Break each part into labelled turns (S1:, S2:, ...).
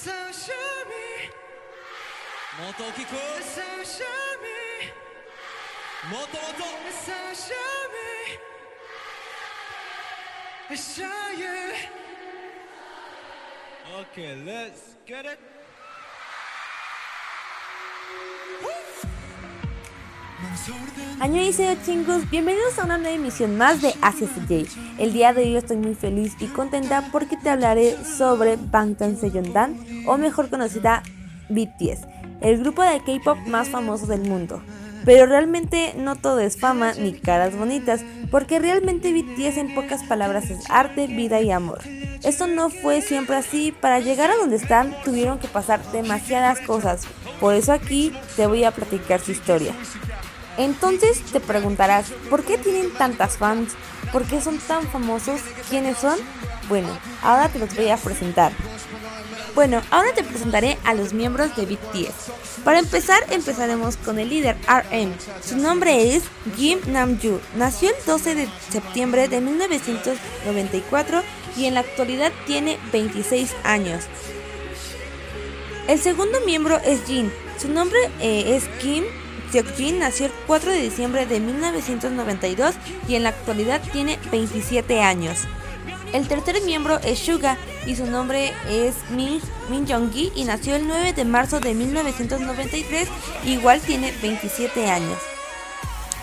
S1: So show me So show me So show me Show you. Okay, let's get it.
S2: Año chingos, bienvenidos a una nueva emisión más de Asia. El día de hoy estoy muy feliz y contenta porque te hablaré sobre Bangtan Sejongdan, o mejor conocida BTS, el grupo de K-pop más famoso del mundo. Pero realmente no todo es fama ni caras bonitas, porque realmente BTS en pocas palabras es arte, vida y amor. Esto no fue siempre así, para llegar a donde están tuvieron que pasar demasiadas cosas, por eso aquí te voy a platicar su historia. Entonces te preguntarás, ¿por qué tienen tantas fans? ¿Por qué son tan famosos? ¿Quiénes son? Bueno, ahora te los voy a presentar. Bueno, ahora te presentaré a los miembros de BTS. Para empezar, empezaremos con el líder RM. Su nombre es Kim Namju. Nació el 12 de septiembre de 1994 y en la actualidad tiene 26 años. El segundo miembro es Jin. Su nombre eh, es Kim Seokjin nació el 4 de diciembre de 1992 y en la actualidad tiene 27 años. El tercer miembro es Suga y su nombre es Min, Min Jong-gi y nació el 9 de marzo de 1993, igual tiene 27 años.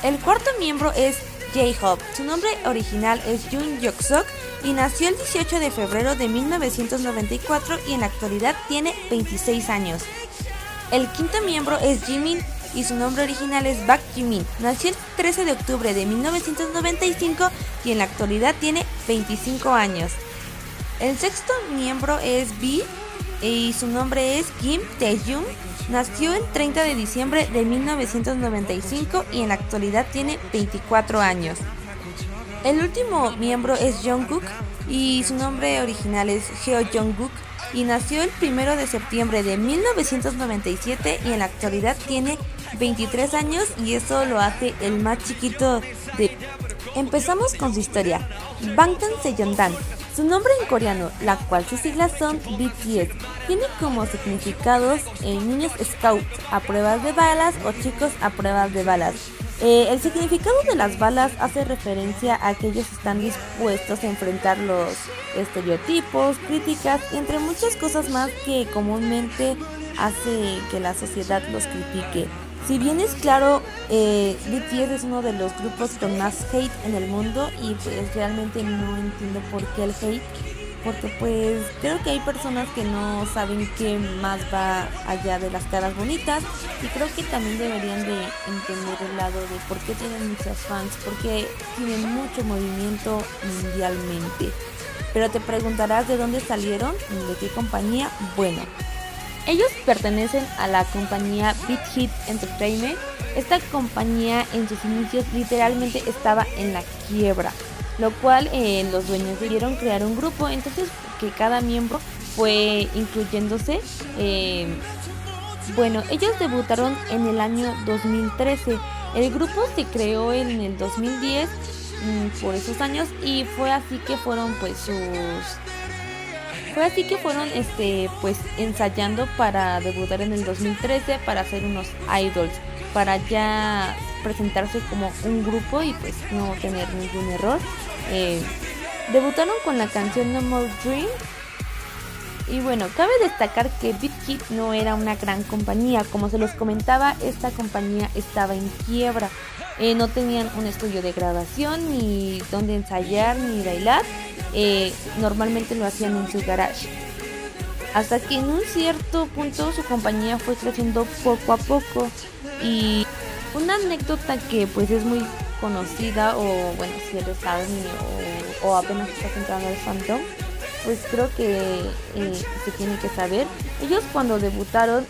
S2: El cuarto miembro es J-Hope, su nombre original es Jun Yok-sok y nació el 18 de febrero de 1994 y en la actualidad tiene 26 años. El quinto miembro es Jimin y su nombre original es Bak Jimin. Nació el 13 de octubre de 1995 y en la actualidad tiene 25 años. El sexto miembro es B y su nombre es Kim Tae-jung. Nació el 30 de diciembre de 1995 y en la actualidad tiene 24 años. El último miembro es Jungkook y su nombre original es Heo Jungkook y nació el 1 de septiembre de 1997 y en la actualidad tiene 23 años y eso lo hace el más chiquito de... Empezamos con su historia. Bangtan Sejongdan. Su nombre en coreano, la cual sus siglas son BTS, tiene como significados eh, niños scouts a pruebas de balas o chicos a pruebas de balas. Eh, el significado de las balas hace referencia a que ellos están dispuestos a enfrentar los estereotipos, críticas, entre muchas cosas más que comúnmente hace que la sociedad los critique. Si bien es claro, eh, BTS es uno de los grupos con más hate en el mundo y pues realmente no entiendo por qué el hate, porque pues creo que hay personas que no saben qué más va allá de las caras bonitas y creo que también deberían de entender el lado de por qué tienen muchos fans, porque tienen mucho movimiento mundialmente. Pero te preguntarás de dónde salieron, de qué compañía. Bueno, ellos pertenecen a la compañía Beat Hit Entertainment. Esta compañía en sus inicios literalmente estaba en la quiebra, lo cual eh, los dueños debieron crear un grupo, entonces que cada miembro fue incluyéndose. Eh, bueno, ellos debutaron en el año 2013. El grupo se creó en el 2010 mm, por esos años y fue así que fueron pues sus fue así que fueron este pues ensayando para debutar en el 2013 para hacer unos idols, para ya presentarse como un grupo y pues no tener ningún error. Eh, debutaron con la canción No More Dream. Y bueno, cabe destacar que BitKit no era una gran compañía. Como se los comentaba, esta compañía estaba en quiebra. Eh, no tenían un estudio de grabación, ni donde ensayar, ni bailar. Eh, normalmente lo hacían en su garage. Hasta que en un cierto punto su compañía fue creciendo poco a poco y una anécdota que pues es muy conocida o bueno si eres saben o, apenas estás entrando al fandom pues creo que eh, se tiene que saber ellos cuando debutaron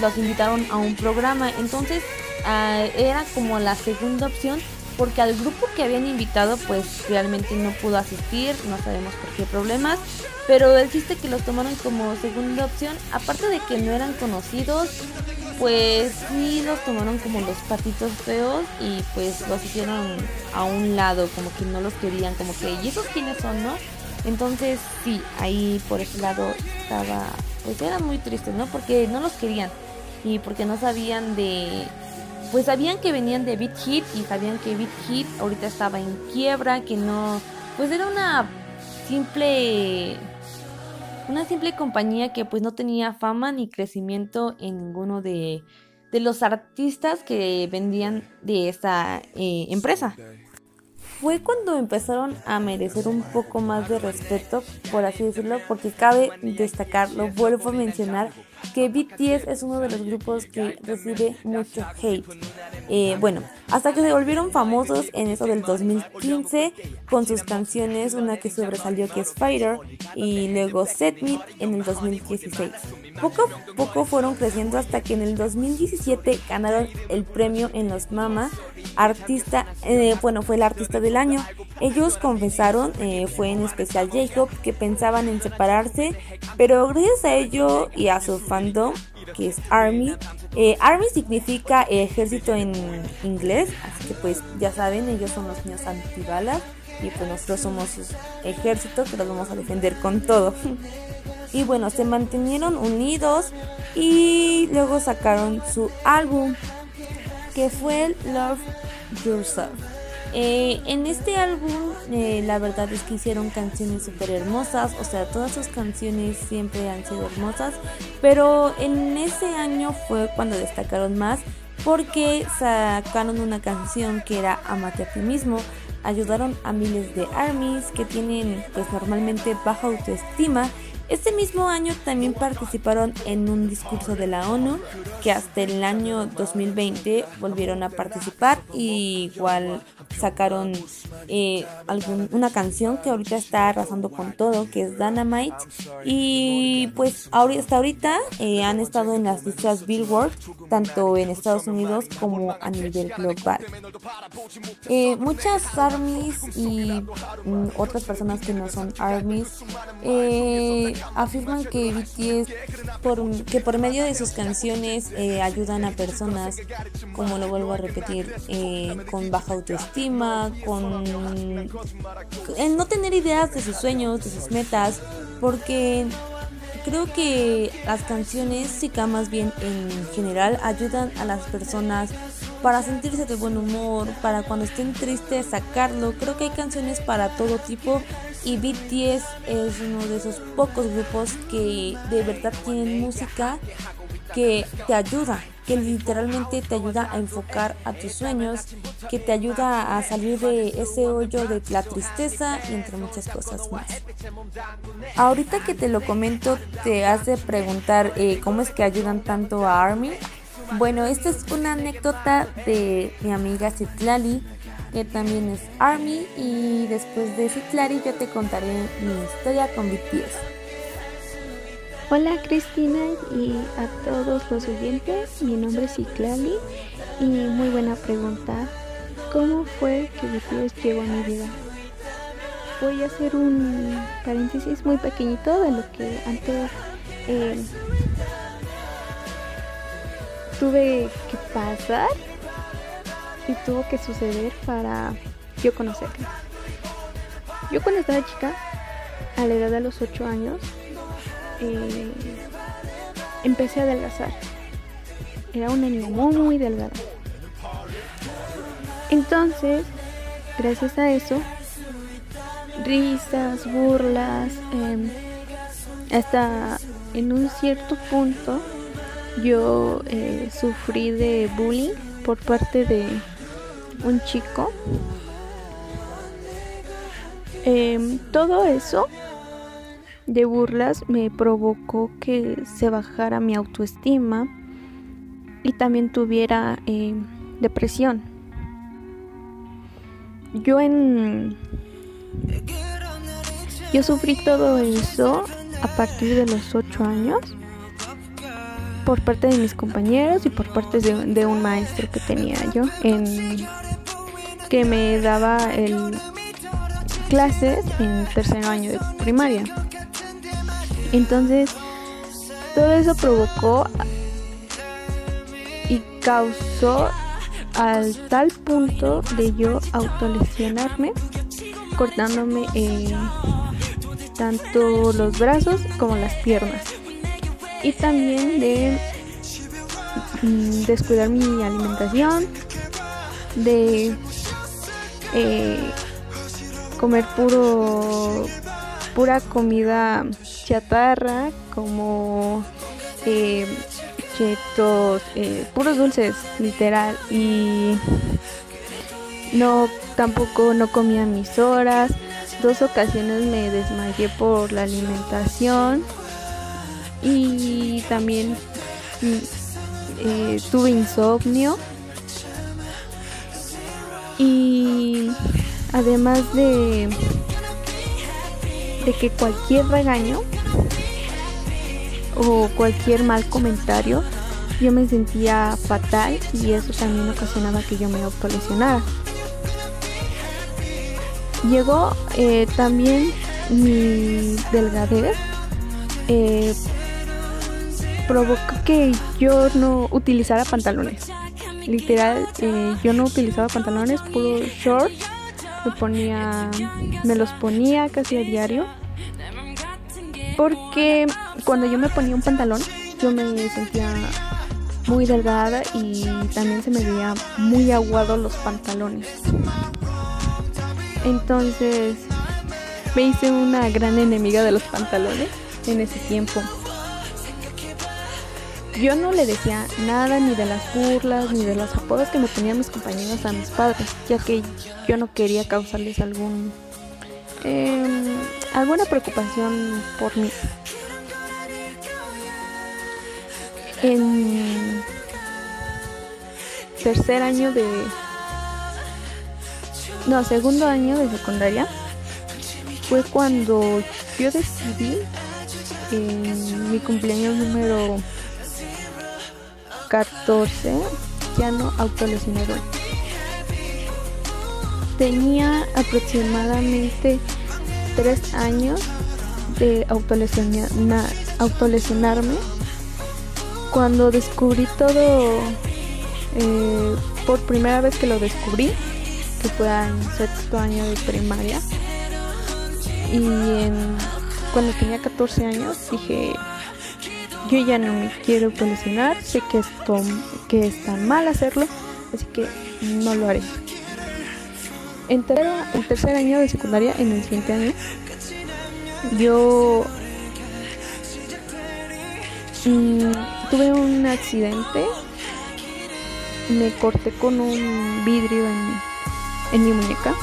S2: los invitaron a un programa entonces era como la segunda opción porque al grupo que habían invitado pues realmente no pudo asistir, no sabemos por qué problemas, pero el chiste que los tomaron como segunda opción, aparte de que no eran conocidos, pues sí los tomaron como los patitos feos y pues los hicieron a un lado, como que no los querían, como que, ¿y esos quiénes son, no? Entonces sí, ahí por ese lado estaba pues eran muy tristes, ¿no? Porque no los querían y porque no sabían de pues sabían que venían de Beat Hit y sabían que Beat Hit ahorita estaba en quiebra, que no pues era una simple una simple compañía que pues no tenía fama ni crecimiento en ninguno de, de los artistas que vendían de esta eh, empresa. Fue cuando empezaron a merecer un poco más de respeto, por así decirlo, porque cabe destacar, lo vuelvo a mencionar, que BTS es uno de los grupos que recibe mucho hate. Eh, bueno, hasta que se volvieron famosos en eso del 2015 con sus canciones, una que sobresalió que es Fighter y luego Set Me en el 2016. Poco a poco fueron creciendo hasta que en el 2017 ganaron el premio en los Mama artista, eh, bueno, fue el artista del año. Ellos confesaron, eh, fue en especial Jacob, que pensaban en separarse, pero gracias a ello y a su que es Army, eh, Army significa ejército en inglés, así que pues ya saben, ellos son los niños antibalas y pues nosotros somos su ejército que los vamos a defender con todo. y bueno, se mantenieron unidos y luego sacaron su álbum que fue Love Yourself. Eh, en este álbum eh, la verdad es que hicieron canciones súper hermosas, o sea, todas sus canciones siempre han sido hermosas, pero en ese año fue cuando destacaron más porque sacaron una canción que era Amate a ti mismo, ayudaron a miles de armies que tienen pues normalmente baja autoestima. Este mismo año también participaron en un discurso de la ONU que hasta el año 2020 volvieron a participar y igual sacaron eh, una canción que ahorita está arrasando con todo que es Dynamite y pues hasta ahorita eh, han estado en las listas Billboard tanto en Estados Unidos como a nivel global. Eh, muchas armies y mm, otras personas que no son armies afirman que BTS por, que por medio de sus canciones eh, ayudan a personas, como lo vuelvo a repetir, eh, con baja autoestima, con no tener ideas de sus sueños, de sus metas, porque creo que las canciones, Sika más bien en general, ayudan a las personas para sentirse de buen humor, para cuando estén tristes sacarlo. Creo que hay canciones para todo tipo y BTS es uno de esos pocos grupos que de verdad tienen música que te ayuda, que literalmente te ayuda a enfocar a tus sueños, que te ayuda a salir de ese hoyo de la tristeza y entre muchas cosas más. Ahorita que te lo comento, te hace preguntar eh, cómo es que ayudan tanto a Army. Bueno, esta es una anécdota de mi amiga Citlali que también es Army y después de Citlali yo te contaré mi historia con BTS.
S3: Hola Cristina y a todos los oyentes, mi nombre es Citlali y muy buena pregunta, ¿cómo fue que BTS llegó a mi vida? Voy a hacer un paréntesis muy pequeñito de lo que antes eh, tuve que pasar y tuvo que suceder para yo conocerla. Yo cuando estaba chica, a la edad de los 8 años, eh, empecé a adelgazar. Era una niña muy, muy delgada. Entonces, gracias a eso, risas, burlas, em, hasta en un cierto punto yo eh, sufrí de bullying por parte de un chico. Em, todo eso de burlas me provocó que se bajara mi autoestima y también tuviera em, depresión. Yo en... Yo sufrí todo eso a partir de los 8 años por parte de mis compañeros y por parte de, un maestro que tenía yo en que me daba el clases en tercer año de primaria. Entonces, todo eso provocó y causó al tal punto de yo autolesionarme, cortándome eh, tanto los brazos como las piernas. y también de mm, descuidar mi alimentación, de eh, comer puro pura comida chatarra como eh, chetos, eh, puros dulces, literal, y no tampoco no comía mis horas. Dos ocasiones me desmayé por la alimentación y también mm, eh, tuve insomnio y además de de que cualquier regaño o cualquier mal comentario yo me sentía fatal y eso también ocasionaba que yo me autolesionara. Llegó eh, también mi delgadez, eh, provocó que yo no utilizara pantalones. Literal, eh, yo no utilizaba pantalones, puro shorts. Me ponía, me los ponía casi a diario. Porque cuando yo me ponía un pantalón, yo me sentía muy delgada y también se me veía muy aguado los pantalones. Entonces me hice una gran enemiga de los pantalones en ese tiempo. Yo no le decía nada ni de las burlas ni de los apodos que me ponían mis compañeros a mis padres, ya que yo no quería causarles algún eh, alguna preocupación por mí. En tercer año de no, segundo año de secundaria fue cuando yo decidí en mi cumpleaños número 14 ya no autolesionador. Tenía aproximadamente 3 años de autolesionar, autolesionarme cuando descubrí todo eh, por primera vez que lo descubrí que fue en sexto año de primaria y cuando tenía 14 años dije yo ya no me quiero autolesionar sé que esto que está mal hacerlo así que no lo haré en, el tercer año de secundaria en el siguiente año yo mm, tuve un accidente me corté con un vidrio en, mi muñeca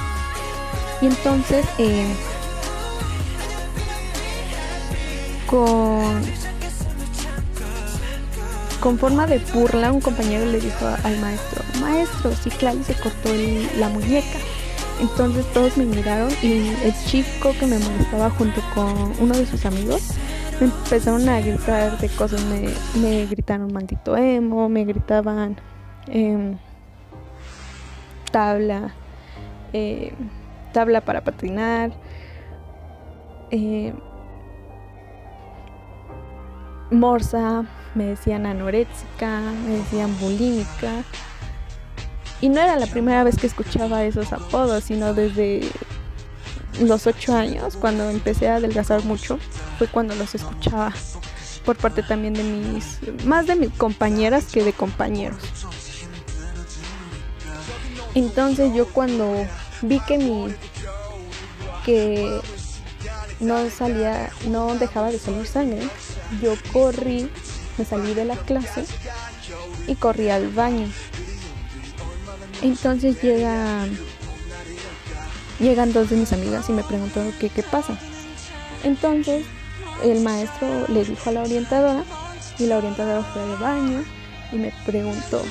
S3: y entonces eh, con con forma de burla un compañero le dijo al maestro maestro si Clay se cortó la muñeca entonces todos me miraron y el chico que me molestaba junto con uno de sus amigos me empezaron a gritar de cosas, me, gritaron maldito emo, me gritaban em, tabla, eh, tabla para patinar. Eh, morsa, me decían anoréxica, me decían bulímica. Y no era la primera vez que escuchaba esos apodos, sino desde los ocho años, cuando empecé a adelgazar mucho, fue cuando los escuchaba por parte también de mis, más de mis compañeras que de compañeros. Entonces yo cuando vi que mi, que no salía, no dejaba de salir sangre, yo corrí, me salí de la clase y corrí al baño. Entonces llega, llegan dos de mis amigas y me preguntan qué, qué pasa. Entonces el maestro le dijo a la orientadora y la orientadora fue al baño y me preguntó,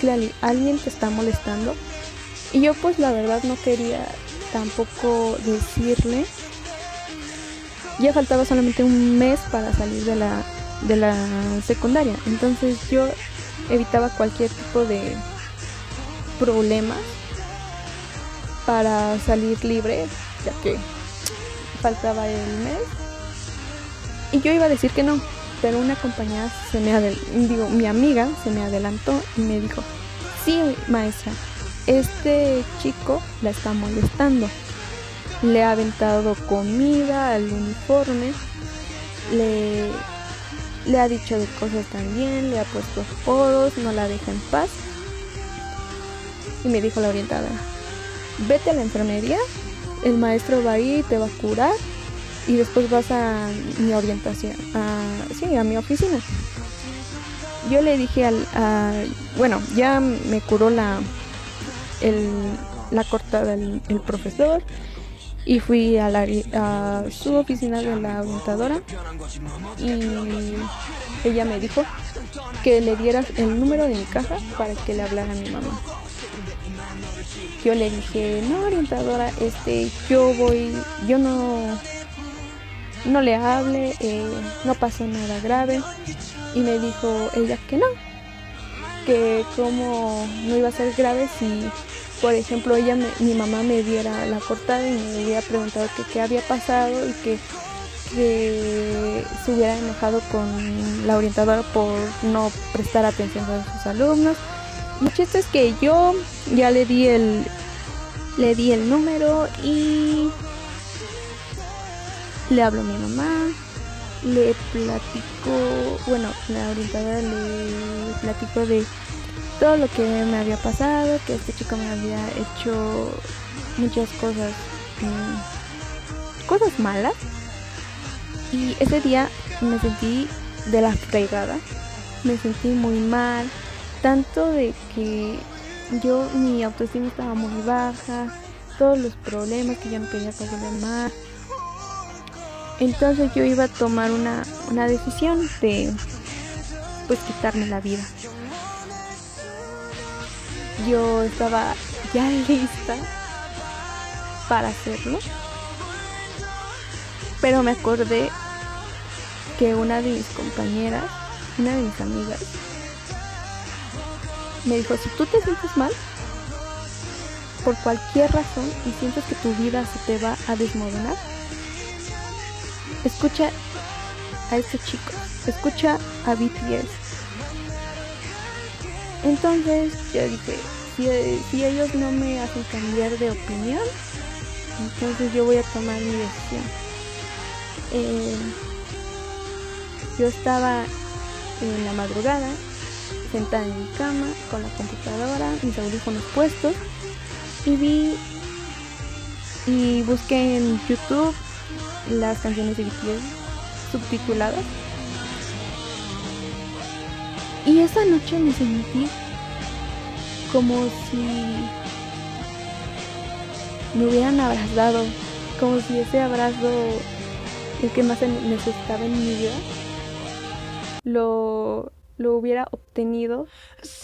S3: Clali, ¿alguien te está molestando? Y yo pues la verdad no quería tampoco decirle. Ya faltaba solamente un mes para salir de la, de la secundaria. Entonces yo evitaba cualquier tipo de problemas para salir libre, ya que faltaba el mes. Y yo iba a decir que no, pero una compañera se me digo, mi amiga se me adelantó y me dijo, sí, maestra, este chico la está molestando. Le ha aventado comida al uniforme, le le ha dicho de cosas también, le ha puesto apodos, no la deja en paz. Y me dijo la orientada, vete a la enfermería, el maestro va a ir, te va a curar y después vas a mi orientación, a, sí, a mi oficina. Yo le dije al, a, bueno, ya me curó la, el, la cortada el, el profesor y fui a, la, su oficina de la orientadora y ella me dijo que le diera el número de mi casa para que le hablara a mi mamá. Yo le dije, no orientadora, este, yo voy, yo no, no le hable, eh, no pasó nada grave. Y me dijo ella que no, que como no iba a ser grave si por ejemplo, ella, mi mamá me diera la cortada y me hubiera preguntado que qué había pasado y que, se hubiera enojado con la orientadora por no prestar atención a sus alumnos. El chiste es que yo ya le di el, le di el número y le hablo a mi mamá, le platico, bueno, la orientadora le platico de todo lo que me había pasado, que este chico me había hecho muchas cosas, cosas malas. Y ese día me sentí de la fregada, me sentí muy mal, tanto de que yo mi autoestima estaba muy baja, todos los problemas que yo no quería más. Entonces yo iba a tomar una, una decisión de pues quitarme la vida yo estaba ya lista para hacerlo. Pero me acordé que una de mis compañeras, una de mis amigas, me dijo, si tú te sientes mal, por cualquier razón y sientes que tu vida se te va a desmoronar, escucha a ese chico, escucha a BTS, entonces yo dije, si, ellos no me hacen cambiar de opinión, entonces yo voy a tomar mi decisión. Eh, yo estaba en la madrugada, sentada en mi cama, con la computadora, mis audífonos puestos, y vi y busqué en YouTube las canciones de BTS subtituladas. Y esa noche me sentí como si me hubieran abrazado, como si ese abrazo, el que más necesitaba en mi vida, lo, lo hubiera obtenido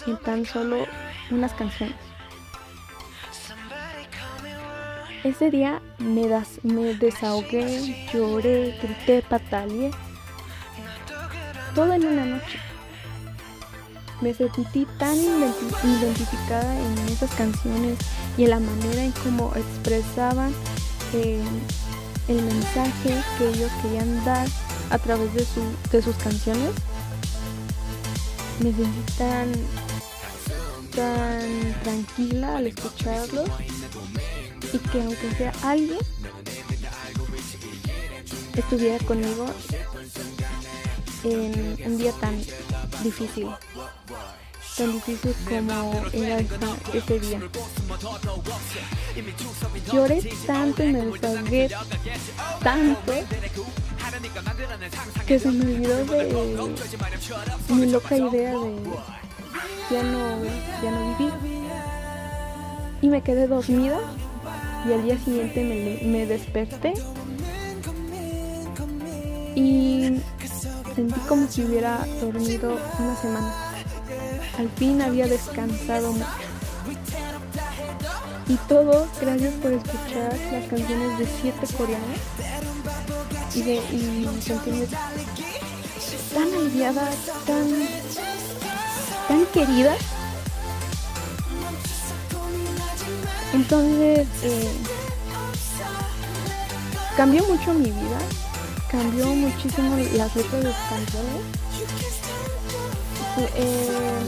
S3: en tan solo unas canciones. Ese día me, das, me desahogué, lloré, grité, pataleé. Todo en una noche me sentí tan identificada en esas canciones y en la manera en cómo expresaban eh, el mensaje que ellos querían dar a través de, de sus canciones. Me sentí tan, tan tranquila al escucharlos y que aunque sea alguien estuviera conmigo en un día tan difícil tan difícil como era ese día. Lloré tanto y me desahogué tanto que se me olvidó de mi loca idea de ya no, ya no vivir. Y me quedé dormida y al día siguiente me, me desperté y sentí como si hubiera dormido una semana. Al fin había descansado mucho. Y todo gracias por escuchar las canciones de siete coreanos y de y tan aliviada, tan, tan querida. Entonces eh, cambió mucho mi vida, cambió muchísimo las letras de las canciones eh,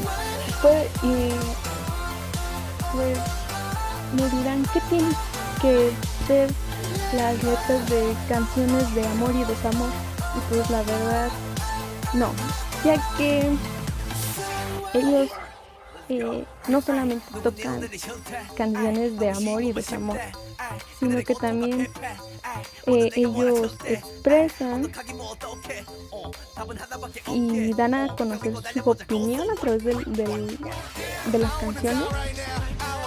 S3: pues, pues me dirán que tienen que ser las letras de canciones de amor y desamor. Y pues la verdad No, ya que ellos eh, no solamente tocan canciones de amor y desamor, sino que también eh, ellos expresan y dan a conocer su opinión a través del, del, de las canciones,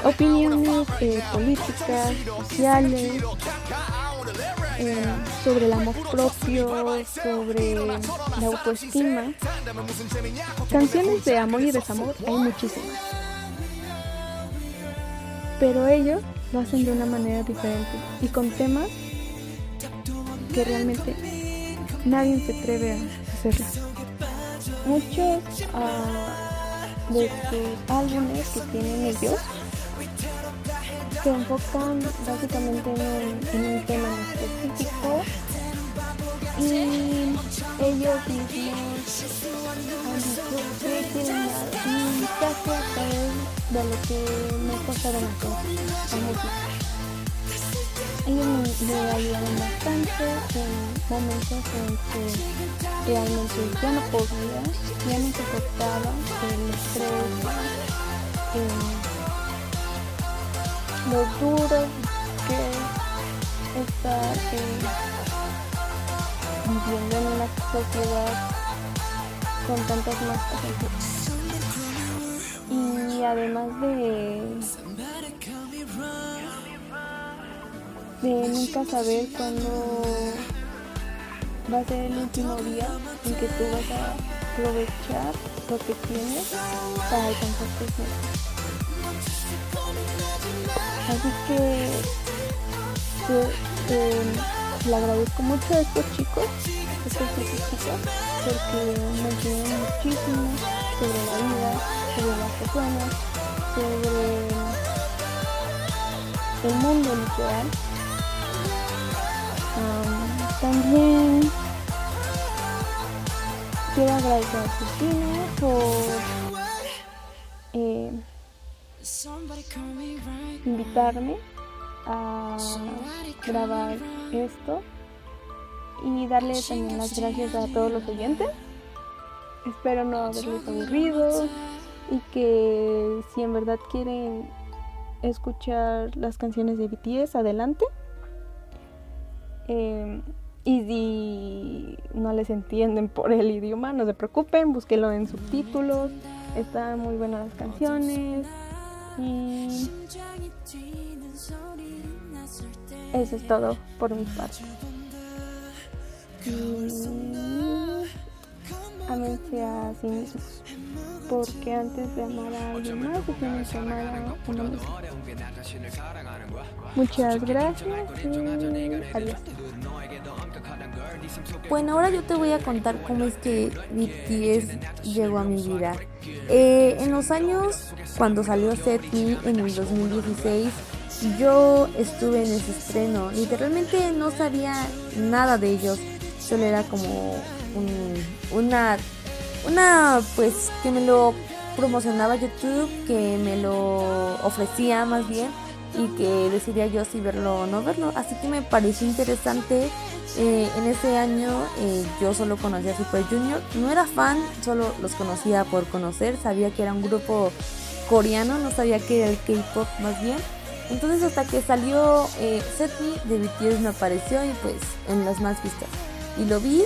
S3: opiniones eh, políticas, sociales, eh, sobre el amor propio, sobre la autoestima. Canciones de amor y desamor hay muchísimas. Pero ellos lo hacen de una manera diferente y con temas que realmente nadie se atreve a hacerlo. Muchos uh, de sus álbumes que tienen ellos se enfocan básicamente en, en un tema específico y ellos mismos han dicho que dar un mensaje a través de lo que me pasaron a la. Ellos me, me ayudaron bastante en momentos en que realmente ya no podía, ya no soportaba el estrés, eh, lo duro que es estar eh, viviendo en una sociedad con tantas máscaras y además de de nunca saber cuándo va a ser el último día en que tú vas a aprovechar lo que tienes para alcanzar tus metas. Así que le agradezco mucho a estos chicos, a estos chicos, porque me enseñan muchísimo sobre la vida, sobre las personas, sobre el mundo literal. también quiero agradecer a Cristina por invitarme a grabar esto y darle también las gracias a todos los oyentes. Espero no haberles aburrido y que si en verdad quieren escuchar las canciones de BTS, adelante. Eh, y si no les entienden por el idioma, no se preocupen, búsquenlo en subtítulos. Están muy buenas las canciones. Y eso es todo por mi parte. Y amense a sí mismos. Porque antes de amar a alguien más, se tienen que amar a uno mismo. Muchas gracias y adiós.
S2: Bueno, ahora yo te voy a contar cómo es que BTS llegó a mi vida. Eh, en los años cuando salió Set Me en el 2016, yo estuve en ese estreno. Literalmente no sabía nada de ellos. Solo era como una, una, pues que me lo promocionaba YouTube, que me lo ofrecía más bien y que decidía yo si verlo o no verlo. Así que me pareció interesante. Eh, en ese año eh, yo solo conocía a Super Junior. No era fan, solo los conocía por conocer. Sabía que era un grupo coreano, no sabía que era el K-pop más bien. Entonces hasta que salió eh, Seti de BTS me apareció y pues en las más vistas. Y lo vi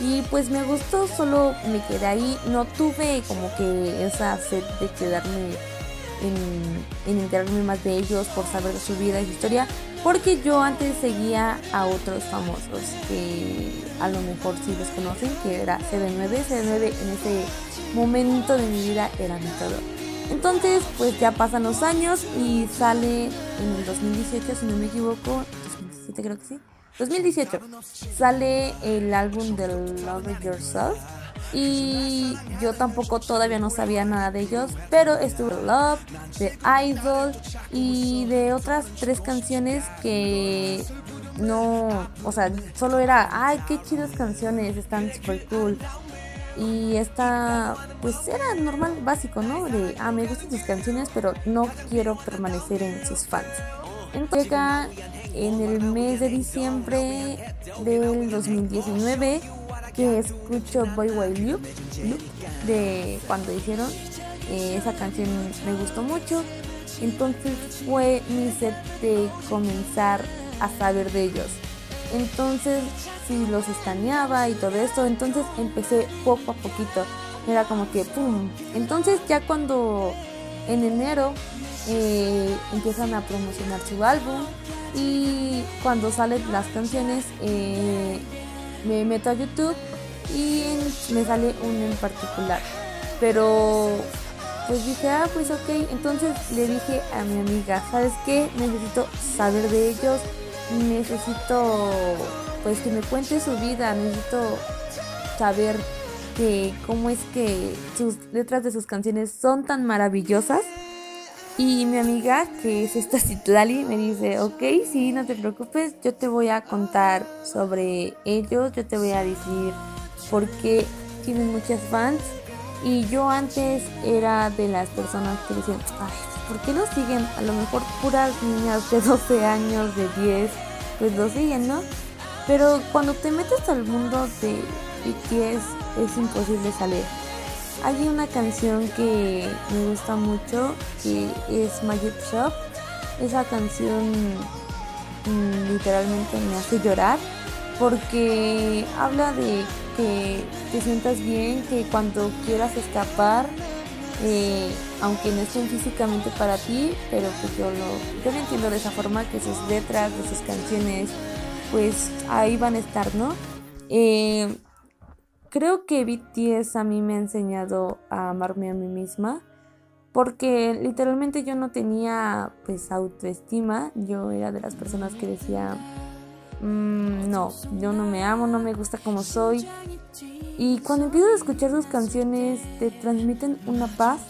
S2: y pues me gustó, solo me quedé ahí. No tuve como que esa sed de quedarme en, enterarme más de ellos por saber su vida y su historia. Porque yo antes seguía a otros famosos que a lo mejor sí los conocen, que era CD9. CD9 en ese momento de mi vida era mi todo. Entonces, pues ya pasan los años y sale en el 2018, si no me equivoco, 2017 creo que sí. 2018 sale el álbum de Love Yourself y yo tampoco todavía no sabía nada de ellos, pero estuve Love, de Idol y de otras tres canciones que no, o sea, solo era, ay, qué chidas canciones, están super cool. Y esta, pues era normal, básico, ¿no? De, ah, me gustan sus canciones, pero no quiero permanecer en sus fans. Entonces llega en el mes de diciembre del 2019 que escucho Boy Way Loop, de cuando hicieron eh, esa canción me gustó mucho. Entonces fue mi set de comenzar a saber de ellos. Entonces si los escaneaba y todo esto entonces empecé poco a poquito. Era como que pum. Entonces ya cuando en enero eh, empiezan a promocionar su álbum y cuando salen las canciones eh, me meto a YouTube y me sale uno en particular. Pero pues dije, ah, pues ok, entonces le dije a mi amiga, ¿sabes qué? Necesito saber de ellos, necesito pues que me cuente su vida, necesito saber que cómo es que sus letras de sus canciones son tan maravillosas y mi amiga, que es esta Citlali, me dice, ok, sí, no te preocupes, yo te voy a contar sobre ellos, yo te voy a decir por qué tienen muchas fans. Y yo antes era de las personas que decían, ay, ¿por qué no siguen? A lo mejor puras niñas de 12 años, de 10, pues lo siguen, ¿no? Pero cuando te metes al mundo de BTS es imposible salir. Hay una canción que me gusta mucho que es Magic Shop. Esa canción mm, literalmente me hace llorar porque habla de que te sientas bien, que cuando quieras escapar, eh, aunque no estén físicamente para ti, pero pues yo lo, entiendo de esa forma, que sus letras, de sus canciones, pues ahí van a estar, ¿no? Eh, creo que BTS a mí me ha enseñado a amarme a mí misma porque literalmente yo no tenía pues autoestima, yo era de las personas que decía, mm, no, yo no me amo, no me gusta como soy. Y cuando empiezo a escuchar sus canciones te transmiten una paz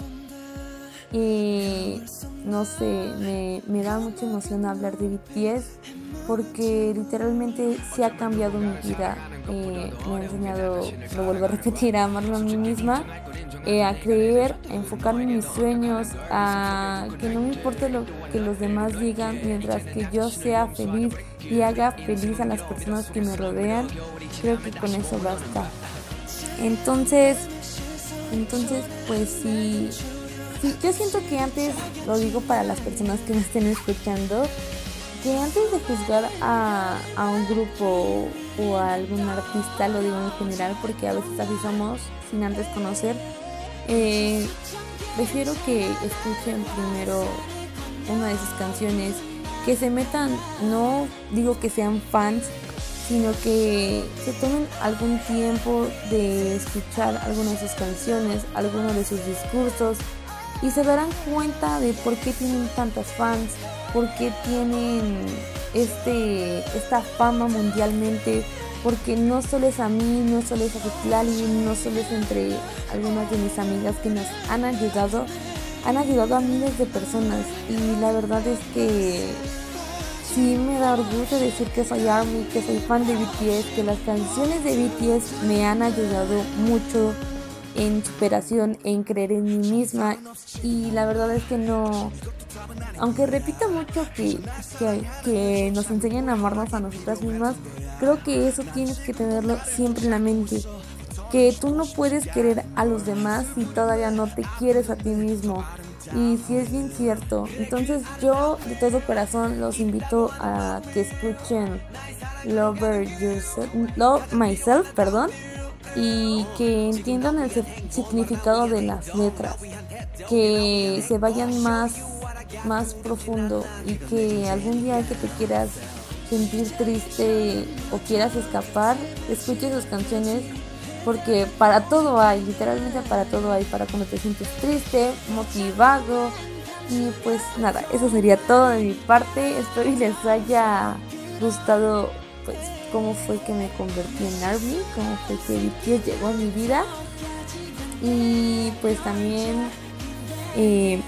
S2: y no sé, me, me da mucha emoción hablar de BTS porque literalmente se ha cambiado mi vida. Eh, me ha enseñado, lo vuelvo a repetir, a amarme a mí misma, eh, a creer, a enfocarme en mis sueños, a que no me importe lo que los demás digan, mientras que yo sea feliz y haga feliz a las personas que me rodean, creo que con eso basta. Entonces, entonces, pues sí, sí, yo siento que antes, lo digo para las personas que me estén escuchando, que antes de juzgar a, un grupo o a algún artista, lo digo en general porque a veces así somos sin antes conocer, eh, prefiero que escuchen primero una de sus canciones, que se metan, no digo que sean fans, sino que se tomen algún tiempo de escuchar algunas de sus canciones, algunos de sus discursos y se darán cuenta de por qué tienen tantas fans porque tienen este, esta fama mundialmente, porque no solo es a mí, no solo es a Citlali, no solo es entre algunas de mis amigas que nos han ayudado, han ayudado a miles de personas. Y la verdad es que sí me da orgullo decir que soy ARMY, que soy fan de BTS, que las canciones de BTS me han ayudado mucho en superación, en creer en mí misma y la verdad es que no, aunque repito mucho que, que, nos enseñan a amarnos a nosotras mismas, creo que eso tienes que tenerlo siempre en la mente. Que tú no puedes querer a los demás si todavía no te quieres a ti mismo. Y si es bien cierto. Entonces yo de todo corazón los invito a que escuchen Lover Yourself, Love Myself, perdón y que entiendan el significado de las letras, que se vayan más, más profundo y que algún día que te quieras sentir triste o quieras escapar, escuche sus canciones porque para todo hay, literalmente para todo hay, para cuando te sientes triste, motivado y pues nada, eso sería todo de mi parte, espero que les haya gustado pues cómo fue que me convertí en ARMY, cómo fue que BTS llegó a mi vida. Y pues también eh,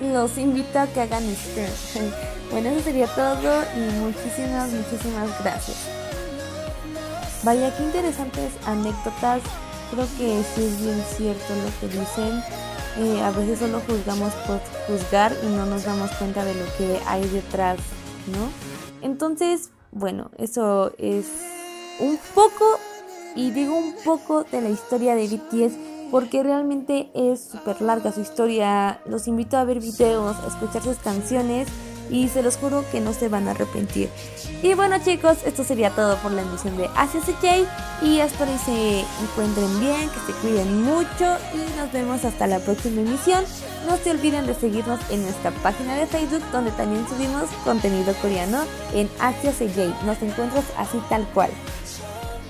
S2: los invito a que hagan stream. bueno, eso sería todo y muchísimas, muchísimas gracias. Vaya, qué interesantes anécdotas. Creo que sí es bien cierto lo que dicen. Eh, a veces solo juzgamos por juzgar y no nos damos cuenta de lo que hay detrás, ¿no? Entonces, bueno, eso es un poco y digo un poco de la historia de BTS porque realmente es súper larga su historia. Los invito a ver videos, a escuchar sus canciones y se los juro que no se van a arrepentir. Y bueno chicos, esto sería todo por la emisión de Asia CJ y espero que se encuentren bien, que se cuiden mucho y nos vemos hasta la próxima emisión. No se olviden de seguirnos en nuestra página de Facebook donde también subimos contenido coreano en Asia CJ. Nos encuentras así tal cual.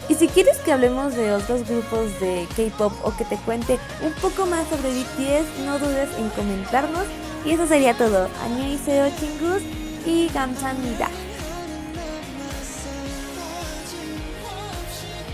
S2: Y si quieres que hablemos de otros grupos de K-pop o que te cuente un poco más sobre BTS, no dudes en comentarnos. Y eso sería todo. Annyeonghaseyo chingus y 감사합니다.